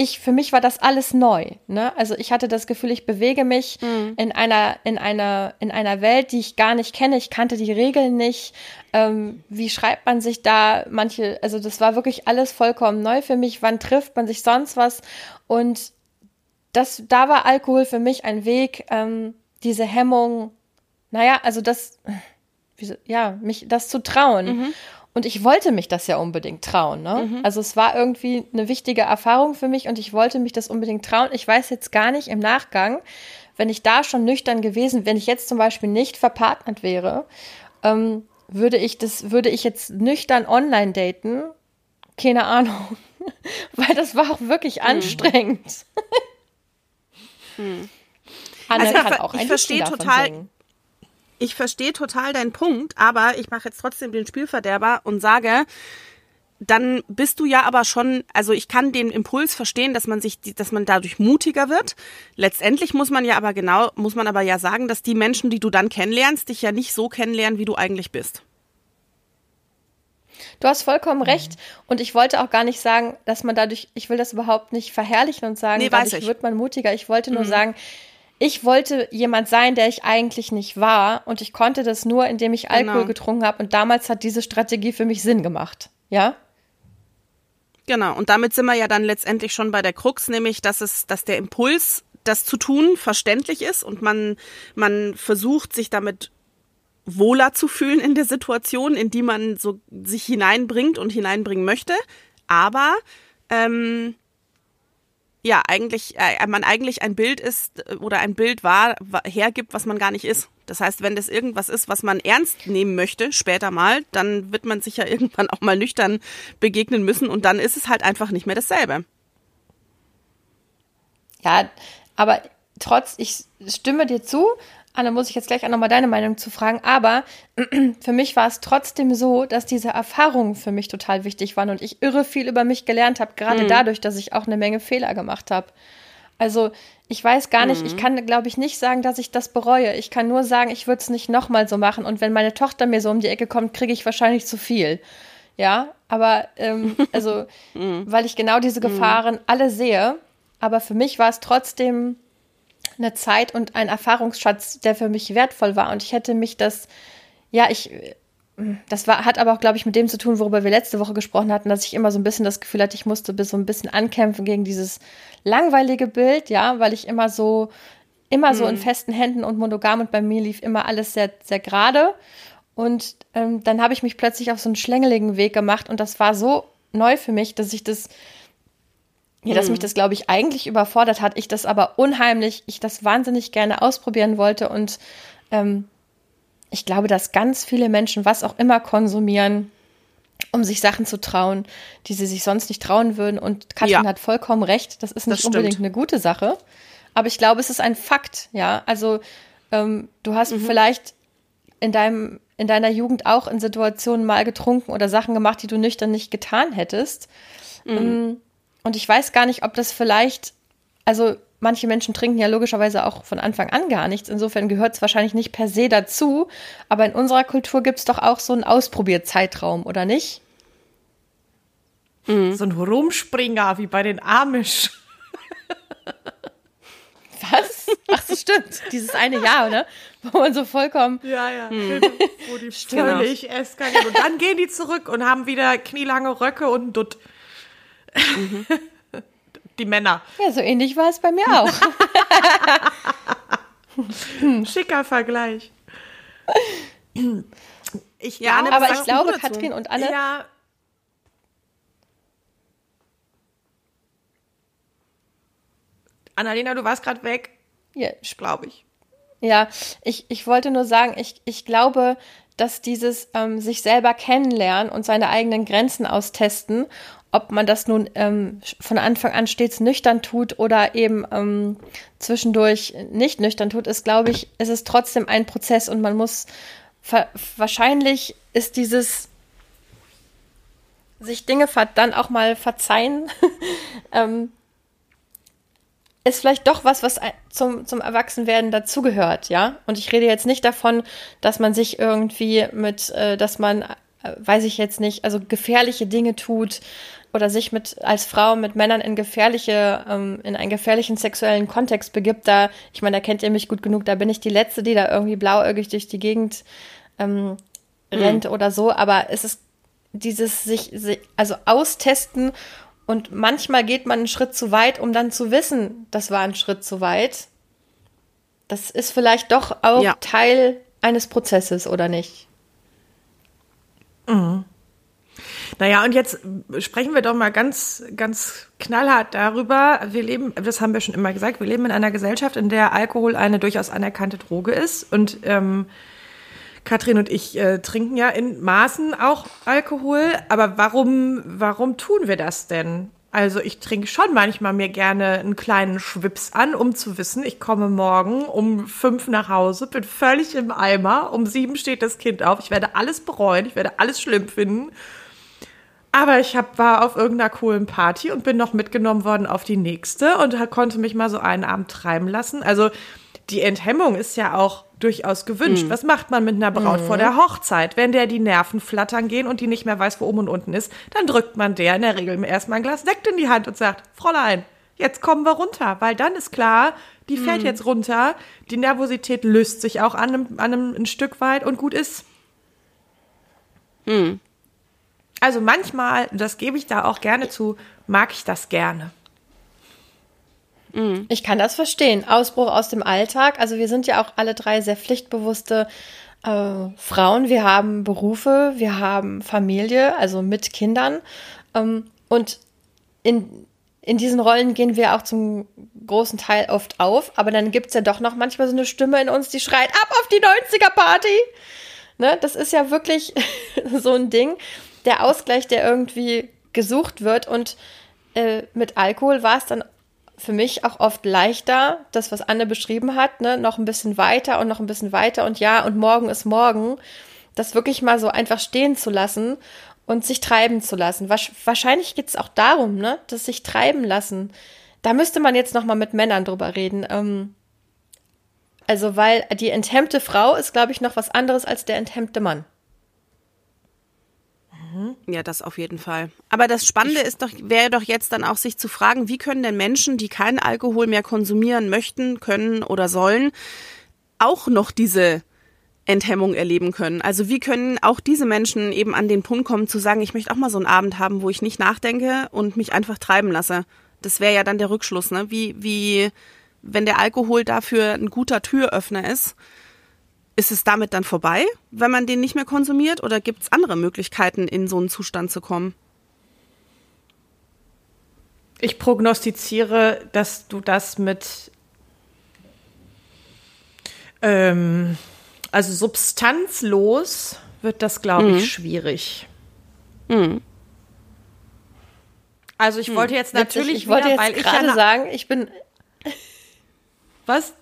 A: ich, für mich war das alles neu. Ne? Also ich hatte das Gefühl, ich bewege mich mhm. in einer, in einer, in einer Welt, die ich gar nicht kenne. Ich kannte die Regeln nicht. Ähm, wie schreibt man sich da manche, also das war wirklich alles vollkommen neu für mich. Wann trifft man sich sonst was? Und das, da war Alkohol für mich ein Weg, ähm, diese Hemmung, naja, also das, wie, ja, mich das zu trauen. Mhm. Und ich wollte mich das ja unbedingt trauen. Ne? Mhm. Also es war irgendwie eine wichtige Erfahrung für mich und ich wollte mich das unbedingt trauen. Ich weiß jetzt gar nicht im Nachgang, wenn ich da schon nüchtern gewesen, wenn ich jetzt zum Beispiel nicht verpartnert wäre, ähm, würde ich das, würde ich jetzt nüchtern online daten? Keine Ahnung. Weil das war auch wirklich mhm. anstrengend.
C: Hm. Anne also kann auch ich verstehe total. Singen ich verstehe total deinen Punkt, aber ich mache jetzt trotzdem den Spielverderber und sage, dann bist du ja aber schon, also ich kann den Impuls verstehen, dass man sich, dass man dadurch mutiger wird. Letztendlich muss man ja aber genau, muss man aber ja sagen, dass die Menschen, die du dann kennenlernst, dich ja nicht so kennenlernen, wie du eigentlich bist.
A: Du hast vollkommen recht. Und ich wollte auch gar nicht sagen, dass man dadurch, ich will das überhaupt nicht verherrlichen und sagen, nee, dadurch wird man mutiger. Ich wollte nur mhm. sagen, ich wollte jemand sein, der ich eigentlich nicht war. Und ich konnte das nur, indem ich Alkohol
C: Genau.
A: getrunken habe. Und damals hat diese Strategie für mich Sinn gemacht. Ja?
C: Genau, und damit sind wir ja dann letztendlich schon bei der Krux, nämlich, dass es, dass der Impuls, das zu tun, verständlich ist und man, man versucht, sich damit wohler zu fühlen in der Situation, in die man so sich hineinbringt und hineinbringen möchte. Aber ähm, ja, eigentlich, äh, man eigentlich ein Bild ist äh, oder ein Bild war, wa- hergibt, was man gar nicht ist. Das heißt, wenn das irgendwas ist, was man ernst nehmen möchte, später mal, dann wird man sich ja irgendwann auch mal nüchtern begegnen müssen und dann ist es halt einfach nicht mehr dasselbe.
A: Ja, aber trotz, ich stimme dir zu. Anne, muss ich jetzt gleich auch nochmal deine Meinung zu fragen. Aber für mich war es trotzdem so, dass diese Erfahrungen für mich total wichtig waren und ich irre viel über mich gelernt habe, gerade dadurch, dass ich auch eine Menge Fehler gemacht habe. Also ich weiß gar nicht, ich kann, glaube ich, nicht sagen, dass ich das bereue. Ich kann nur sagen, ich würde es nicht nochmal so machen. Und wenn meine Tochter mir so um die Ecke kommt, kriege ich wahrscheinlich zu viel. Ja, aber ähm, also, weil ich genau diese Gefahren alle sehe. Aber für mich war es trotzdem eine Zeit und ein Erfahrungsschatz, der für mich wertvoll war. Und ich hätte mich das, ja, ich, das war, hat aber auch, glaube ich, mit dem zu tun, worüber wir letzte Woche gesprochen hatten, dass ich immer so ein bisschen das Gefühl hatte, ich musste bis so ein bisschen ankämpfen gegen dieses langweilige Bild, ja, weil ich immer so, immer so in festen Händen und monogam und bei mir lief immer alles sehr, sehr gerade. Und ähm, dann habe ich mich plötzlich auf so einen schlängeligen Weg gemacht und das war so neu für mich, dass ich das, ja, dass mich das, glaube ich, eigentlich überfordert hat. Ich das aber unheimlich, ich das wahnsinnig gerne ausprobieren wollte und ähm, ich glaube, dass ganz viele Menschen was auch immer konsumieren, um sich Sachen zu trauen, die sie sich sonst nicht trauen würden. Und Katrin
C: Ja.
A: hat vollkommen recht. Das ist nicht
C: Das
A: unbedingt eine gute Sache. Aber ich glaube, es ist ein Fakt, ja. Also ähm, du hast vielleicht in deinem in deiner Jugend auch in Situationen mal getrunken oder Sachen gemacht, die du nüchtern nicht getan hättest. Ähm, Und ich weiß gar nicht, ob das vielleicht, also manche Menschen trinken ja logischerweise auch von Anfang an gar nichts. Insofern gehört es wahrscheinlich nicht per se dazu. Aber in unserer Kultur gibt es doch auch so einen Ausprobierzeitraum, oder nicht?
B: So ein Rumspringer wie bei den Amish.
A: Was? Ach so, stimmt. Dieses eine Jahr, ne? Wo man so vollkommen.
B: Ja, ja. Genau. Wo die völlig eskalieren. Und dann gehen die zurück und haben wieder knielange Röcke und einen Dutt. Die Männer.
A: Ja, so ähnlich war es bei mir auch.
B: Schicker Vergleich. Ich
C: Ja, Anne,
A: Aber ich glaube? Katrin und Anne,
B: Ja. Annalena, du warst gerade weg,
A: ja,
B: glaube ich.
A: Ja, ich, ich wollte nur sagen, ich, ich glaube, dass dieses ähm, sich selber kennenlernen und seine eigenen Grenzen austesten, ob man das nun ähm, von Anfang an stets nüchtern tut oder eben ähm, zwischendurch nicht nüchtern tut, ist, glaube ich, ist es trotzdem ein Prozess und man muss wahrscheinlich ist dieses sich Dinge dann auch mal verzeihen, ähm, ist vielleicht doch was, was zum, zum Erwachsenwerden dazugehört, ja. Und ich rede jetzt nicht davon, dass man sich irgendwie mit, äh, dass man, äh, weiß ich jetzt nicht, also gefährliche Dinge tut oder sich mit als Frau mit Männern in gefährliche, ähm, in einen gefährlichen sexuellen Kontext begibt. Da, ich meine, da kennt ihr mich gut genug, da bin ich die Letzte, die da irgendwie blauäugig durch die Gegend ähm, rennt oder so. Aber es ist dieses sich, sich also austesten und manchmal geht man einen Schritt zu weit, um dann zu wissen, das war ein Schritt zu weit. Das ist vielleicht doch auch
C: Ja.
A: Teil eines Prozesses, oder nicht?
B: Naja, und jetzt sprechen wir doch mal ganz, ganz knallhart darüber. Wir leben, das haben wir schon immer gesagt, wir leben in einer Gesellschaft, in der Alkohol eine durchaus anerkannte Droge ist. Und ähm, Katrin und ich äh, trinken ja in Maßen auch Alkohol. Aber warum, warum tun wir das denn? Also ich trinke schon manchmal mir gerne einen kleinen Schwips an, um zu wissen, ich komme morgen um fünf nach Hause, bin völlig im Eimer, um sieben steht das Kind auf, ich werde alles bereuen, ich werde alles schlimm finden. Aber ich hab, war auf irgendeiner coolen Party und bin noch mitgenommen worden auf die nächste und konnte mich mal so einen Abend treiben lassen. Also die Enthemmung ist ja auch durchaus gewünscht. Was macht man mit einer Braut vor der Hochzeit? Wenn der die Nerven flattern gehen und die nicht mehr weiß, wo oben und unten ist, dann drückt man der in der Regel erstmal ein Glas Sekt in die Hand und sagt, Fräulein, jetzt kommen wir runter. Weil dann ist klar, die fährt jetzt runter, die Nervosität löst sich auch an einem, an einem ein Stück weit und gut ist. Also manchmal, das gebe ich da auch gerne zu, mag ich das gerne.
A: Ich kann das verstehen. Ausbruch aus dem Alltag. Also wir sind ja auch alle drei sehr pflichtbewusste äh, Frauen. Wir haben Berufe, wir haben Familie, also mit Kindern. Ähm, und in, in diesen Rollen gehen wir auch zum großen Teil oft auf. Aber dann gibt's ja doch noch manchmal so eine Stimme in uns, die schreit, ab auf die 90er-Party. Ne? Das ist ja wirklich so ein Ding. Der Ausgleich, der irgendwie gesucht wird. Und äh, mit Alkohol war es dann für mich auch oft leichter, das, was Anne beschrieben hat, ne, noch ein bisschen weiter und noch ein bisschen weiter und ja, und morgen ist morgen, das wirklich mal so einfach stehen zu lassen und sich treiben zu lassen. Wahrscheinlich geht es auch darum, ne, das sich treiben lassen. Da müsste man jetzt noch mal mit Männern drüber reden. Ähm, also, weil die enthemmte Frau ist, glaube ich, noch was anderes als der enthemmte Mann.
C: Ja, das auf jeden Fall. Aber das Spannende ist doch, wäre doch jetzt dann auch sich zu fragen, wie können denn Menschen, die keinen Alkohol mehr konsumieren möchten, können oder sollen, auch noch diese Enthemmung erleben können. Also wie können auch diese Menschen eben an den Punkt kommen zu sagen, ich möchte auch mal so einen Abend haben, wo ich nicht nachdenke und mich einfach treiben lasse. Das wäre ja dann der Rückschluss, ne? Wie, wie, wenn der Alkohol dafür ein guter Türöffner ist, ist es damit dann vorbei, wenn man den nicht mehr konsumiert oder gibt es andere Möglichkeiten, in so einen Zustand zu kommen?
B: Ich prognostiziere, dass du das mit ähm, also substanzlos wird das, glaube ich, mhm. schwierig. Mhm. Also ich hm. wollte jetzt natürlich,
A: ich wollte jetzt gerade sagen, ich bin
B: was?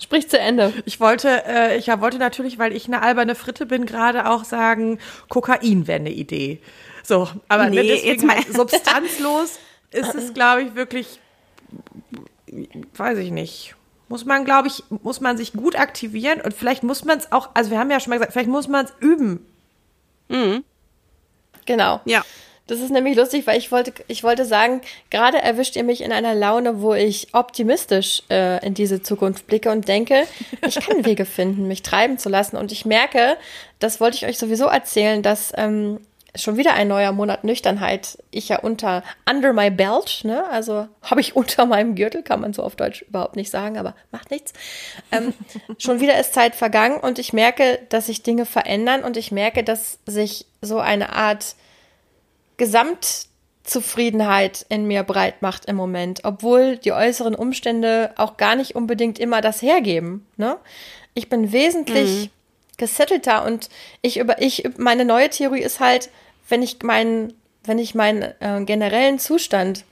A: Sprich zu Ende.
B: Ich wollte, äh, ich wollte natürlich, weil ich eine alberne Fritte bin, gerade auch sagen, Kokain wäre eine Idee. So, aber nee, deswegen jetzt mal substanzlos ist es, glaube ich, wirklich, weiß ich nicht. Muss man, glaube ich, muss man sich gut aktivieren und vielleicht muss man es auch, also wir haben ja schon mal gesagt, vielleicht muss man es üben.
A: Mhm. Genau. Ja. Das ist nämlich lustig, weil ich wollte, ich wollte sagen, gerade erwischt ihr mich in einer Laune, wo ich optimistisch äh, in diese Zukunft blicke und denke, ich kann Wege finden, mich treiben zu lassen. Und ich merke, das wollte ich euch sowieso erzählen, dass ähm, schon wieder ein neuer Monat Nüchternheit ich ja unter under my belt, ne, also habe ich unter meinem Gürtel, kann man so auf Deutsch überhaupt nicht sagen, aber macht nichts. Ähm, schon wieder ist Zeit vergangen und ich merke, dass sich Dinge verändern und ich merke, dass sich so eine Art Gesamtzufriedenheit in mir breit macht im Moment, obwohl die äußeren Umstände auch gar nicht unbedingt immer das hergeben. Ne? Ich bin wesentlich mhm. gesettelter und ich über ich meine neue Theorie ist halt, wenn ich meinen wenn ich meinen äh, generellen Zustand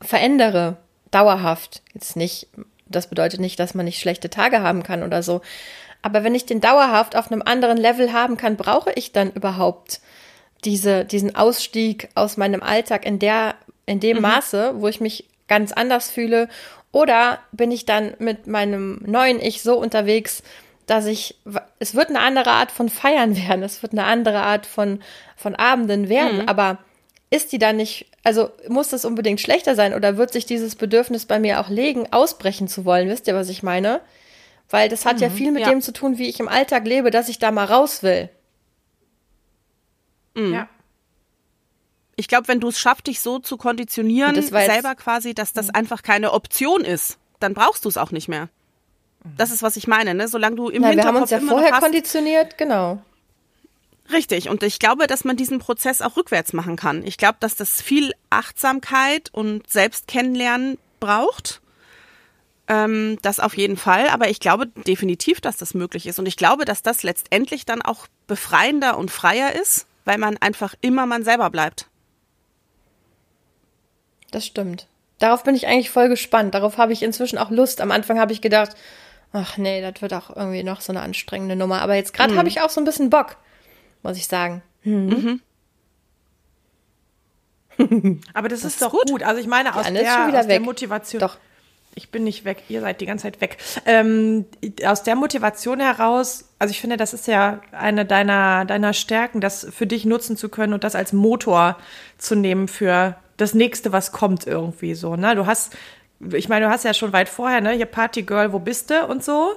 A: verändere, dauerhaft, jetzt nicht, das bedeutet nicht, dass man nicht schlechte Tage haben kann oder so, aber wenn ich den dauerhaft auf einem anderen Level haben kann, brauche ich dann überhaupt diese, diesen Ausstieg aus meinem Alltag in der, in dem mhm. Maße, wo ich mich ganz anders fühle? Oder bin ich dann mit meinem neuen Ich so unterwegs, dass ich, es wird eine andere Art von Feiern werden, es wird eine andere Art von, von Abenden werden, mhm. aber ist die dann nicht, also muss das unbedingt schlechter sein oder wird sich dieses Bedürfnis bei mir auch legen, ausbrechen zu wollen? Wisst ihr, was ich meine? Weil das hat mhm, ja viel mit ja. dem zu tun, wie ich im Alltag lebe, dass ich da mal raus will.
C: Mhm. Ja. Ich glaube, wenn du es schaffst, dich so zu konditionieren, selber quasi, dass das mhm. einfach keine Option ist, dann brauchst du es auch nicht mehr. Das ist, was ich meine, ne? Solange du im
A: Na,
C: Hinterkopf
A: wir haben uns ja vorher hast, konditioniert, genau.
C: Richtig. Und ich glaube, dass man diesen Prozess auch rückwärts machen kann. Ich glaube, dass das viel Achtsamkeit und Selbstkennenlernen braucht. Ähm, das auf jeden Fall. Aber ich glaube definitiv, dass das möglich ist. Und ich glaube, dass das letztendlich dann auch befreiender und freier ist, weil man einfach immer man selber bleibt.
A: Das stimmt. Darauf bin ich eigentlich voll gespannt. Darauf habe ich inzwischen auch Lust. Am Anfang habe ich gedacht, ach nee, das wird auch irgendwie noch so eine anstrengende Nummer. Aber jetzt gerade mhm. habe ich auch so ein bisschen Bock, muss ich sagen. Mhm.
B: Aber das, das ist, ist, doch gut. gut. Also ich meine, aus, der, aus der, Motivation. Doch ich bin nicht weg, ihr seid die ganze Zeit weg. Ähm, aus der Motivation heraus, also ich finde, das ist ja eine deiner, deiner Stärken, das für dich nutzen zu können und das als Motor zu nehmen für das nächste, was kommt irgendwie so. Ne? Du hast ich meine, du hast ja schon weit vorher, ne, hier Party Girl, wo bist du und so.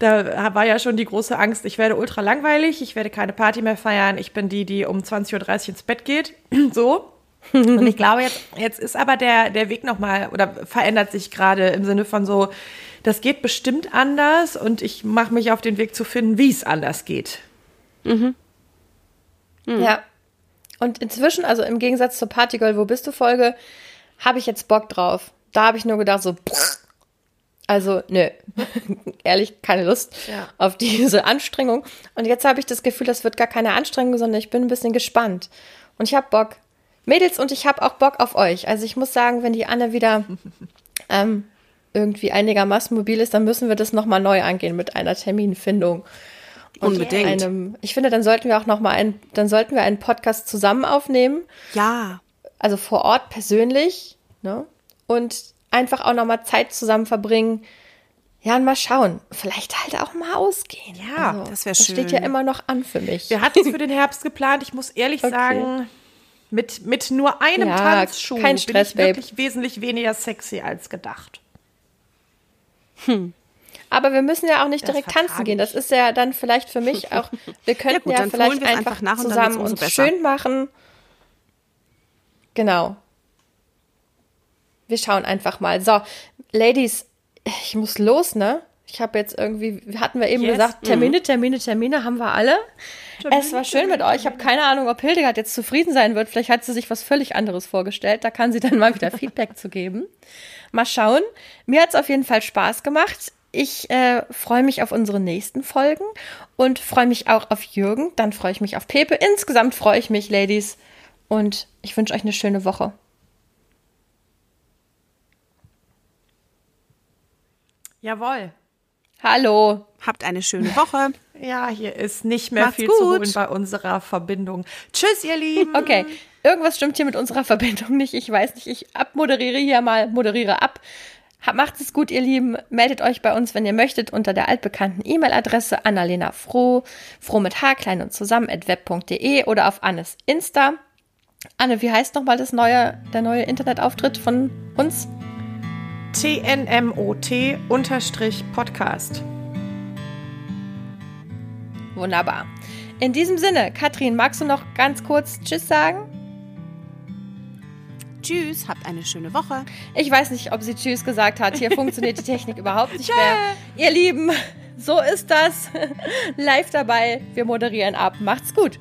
B: Da war ja schon die große Angst, ich werde ultra langweilig, ich werde keine Party mehr feiern, ich bin die, die um 20.30 Uhr ins Bett geht. so. Und ich glaube, jetzt, jetzt ist aber der, der Weg nochmal oder verändert sich gerade im Sinne von so, das geht bestimmt anders und ich mache mich auf den Weg zu finden, wie es anders geht.
A: Mhm. Mhm. Ja. Und inzwischen, also im Gegensatz zur Partygirl, wo bist du Folge, habe ich jetzt Bock drauf. Da habe ich nur gedacht, so, also, nö, ehrlich, keine Lust ja. auf diese Anstrengung. Und jetzt habe ich das Gefühl, das wird gar keine Anstrengung, sondern ich bin ein bisschen gespannt. Und ich habe Bock. Mädels, und ich habe auch Bock auf euch. Also ich muss sagen, wenn die Anne wieder ähm, irgendwie einigermaßen mobil ist, dann müssen wir das nochmal neu angehen mit einer Terminfindung.
C: Und Unbedingt.
A: Einem, ich finde, dann sollten wir auch nochmal einen, dann sollten wir einen Podcast zusammen aufnehmen.
C: Ja.
A: Also vor Ort persönlich, ne? Und einfach auch nochmal Zeit zusammen verbringen. Ja, und mal schauen. Vielleicht halt auch mal ausgehen.
C: Ja, also, das wäre schön.
A: Das steht ja immer noch an für mich.
B: Wir hatten es für den Herbst geplant. Ich muss ehrlich okay. sagen, mit, mit nur einem ja, Tanzschuh
A: kein Stress,
B: bin ich wirklich Babe. wesentlich weniger sexy als gedacht.
A: Hm. Aber wir müssen ja auch nicht das direkt tanzen gehen. Das ist ja dann vielleicht für mich auch, wir könnten ja, gut, ja vielleicht einfach, einfach zusammen uns besser. schön machen. Genau. Wir schauen einfach mal. So, Ladies, ich muss los, ne? Ich habe jetzt irgendwie, hatten wir eben yes. gesagt, Termine, mhm. Termine, Termine haben wir alle. Termine, es war schön mit euch. Ich habe keine Ahnung, ob Hildegard jetzt zufrieden sein wird. Vielleicht hat sie sich was völlig anderes vorgestellt. Da kann sie dann mal wieder Feedback zu geben. Mal schauen. Mir hat es auf jeden Fall Spaß gemacht. Ich äh, freue mich auf unsere nächsten Folgen und freue mich auch auf Jürgen. Dann freue ich mich auf Pepe. Insgesamt freue ich mich, Ladies. Und ich wünsche euch eine schöne Woche.
B: Jawohl.
A: Hallo.
C: Habt eine schöne Woche.
B: Ja, hier ist nicht mehr Macht's viel gut. zu holen bei unserer Verbindung. Tschüss, ihr Lieben.
A: Okay, irgendwas stimmt hier mit unserer Verbindung nicht. Ich weiß nicht, ich abmoderiere hier mal, moderiere ab. Macht es gut, ihr Lieben. Meldet euch bei uns, wenn ihr möchtet, unter der altbekannten E-Mail-Adresse Annalena Froh, froh mit H, klein und zusammen, at web.de oder auf Annes Insta. Anne, wie heißt nochmal das neue, der neue Internetauftritt von uns?
B: TNMOT-Podcast.
A: Wunderbar. In diesem Sinne, Katrin, magst du noch ganz kurz Tschüss sagen?
C: Tschüss, habt eine schöne Woche.
A: Ich weiß nicht, ob sie Tschüss gesagt hat. Hier funktioniert die Technik überhaupt nicht mehr. Ihr Lieben, so ist das. Live dabei. Wir moderieren ab. Macht's gut.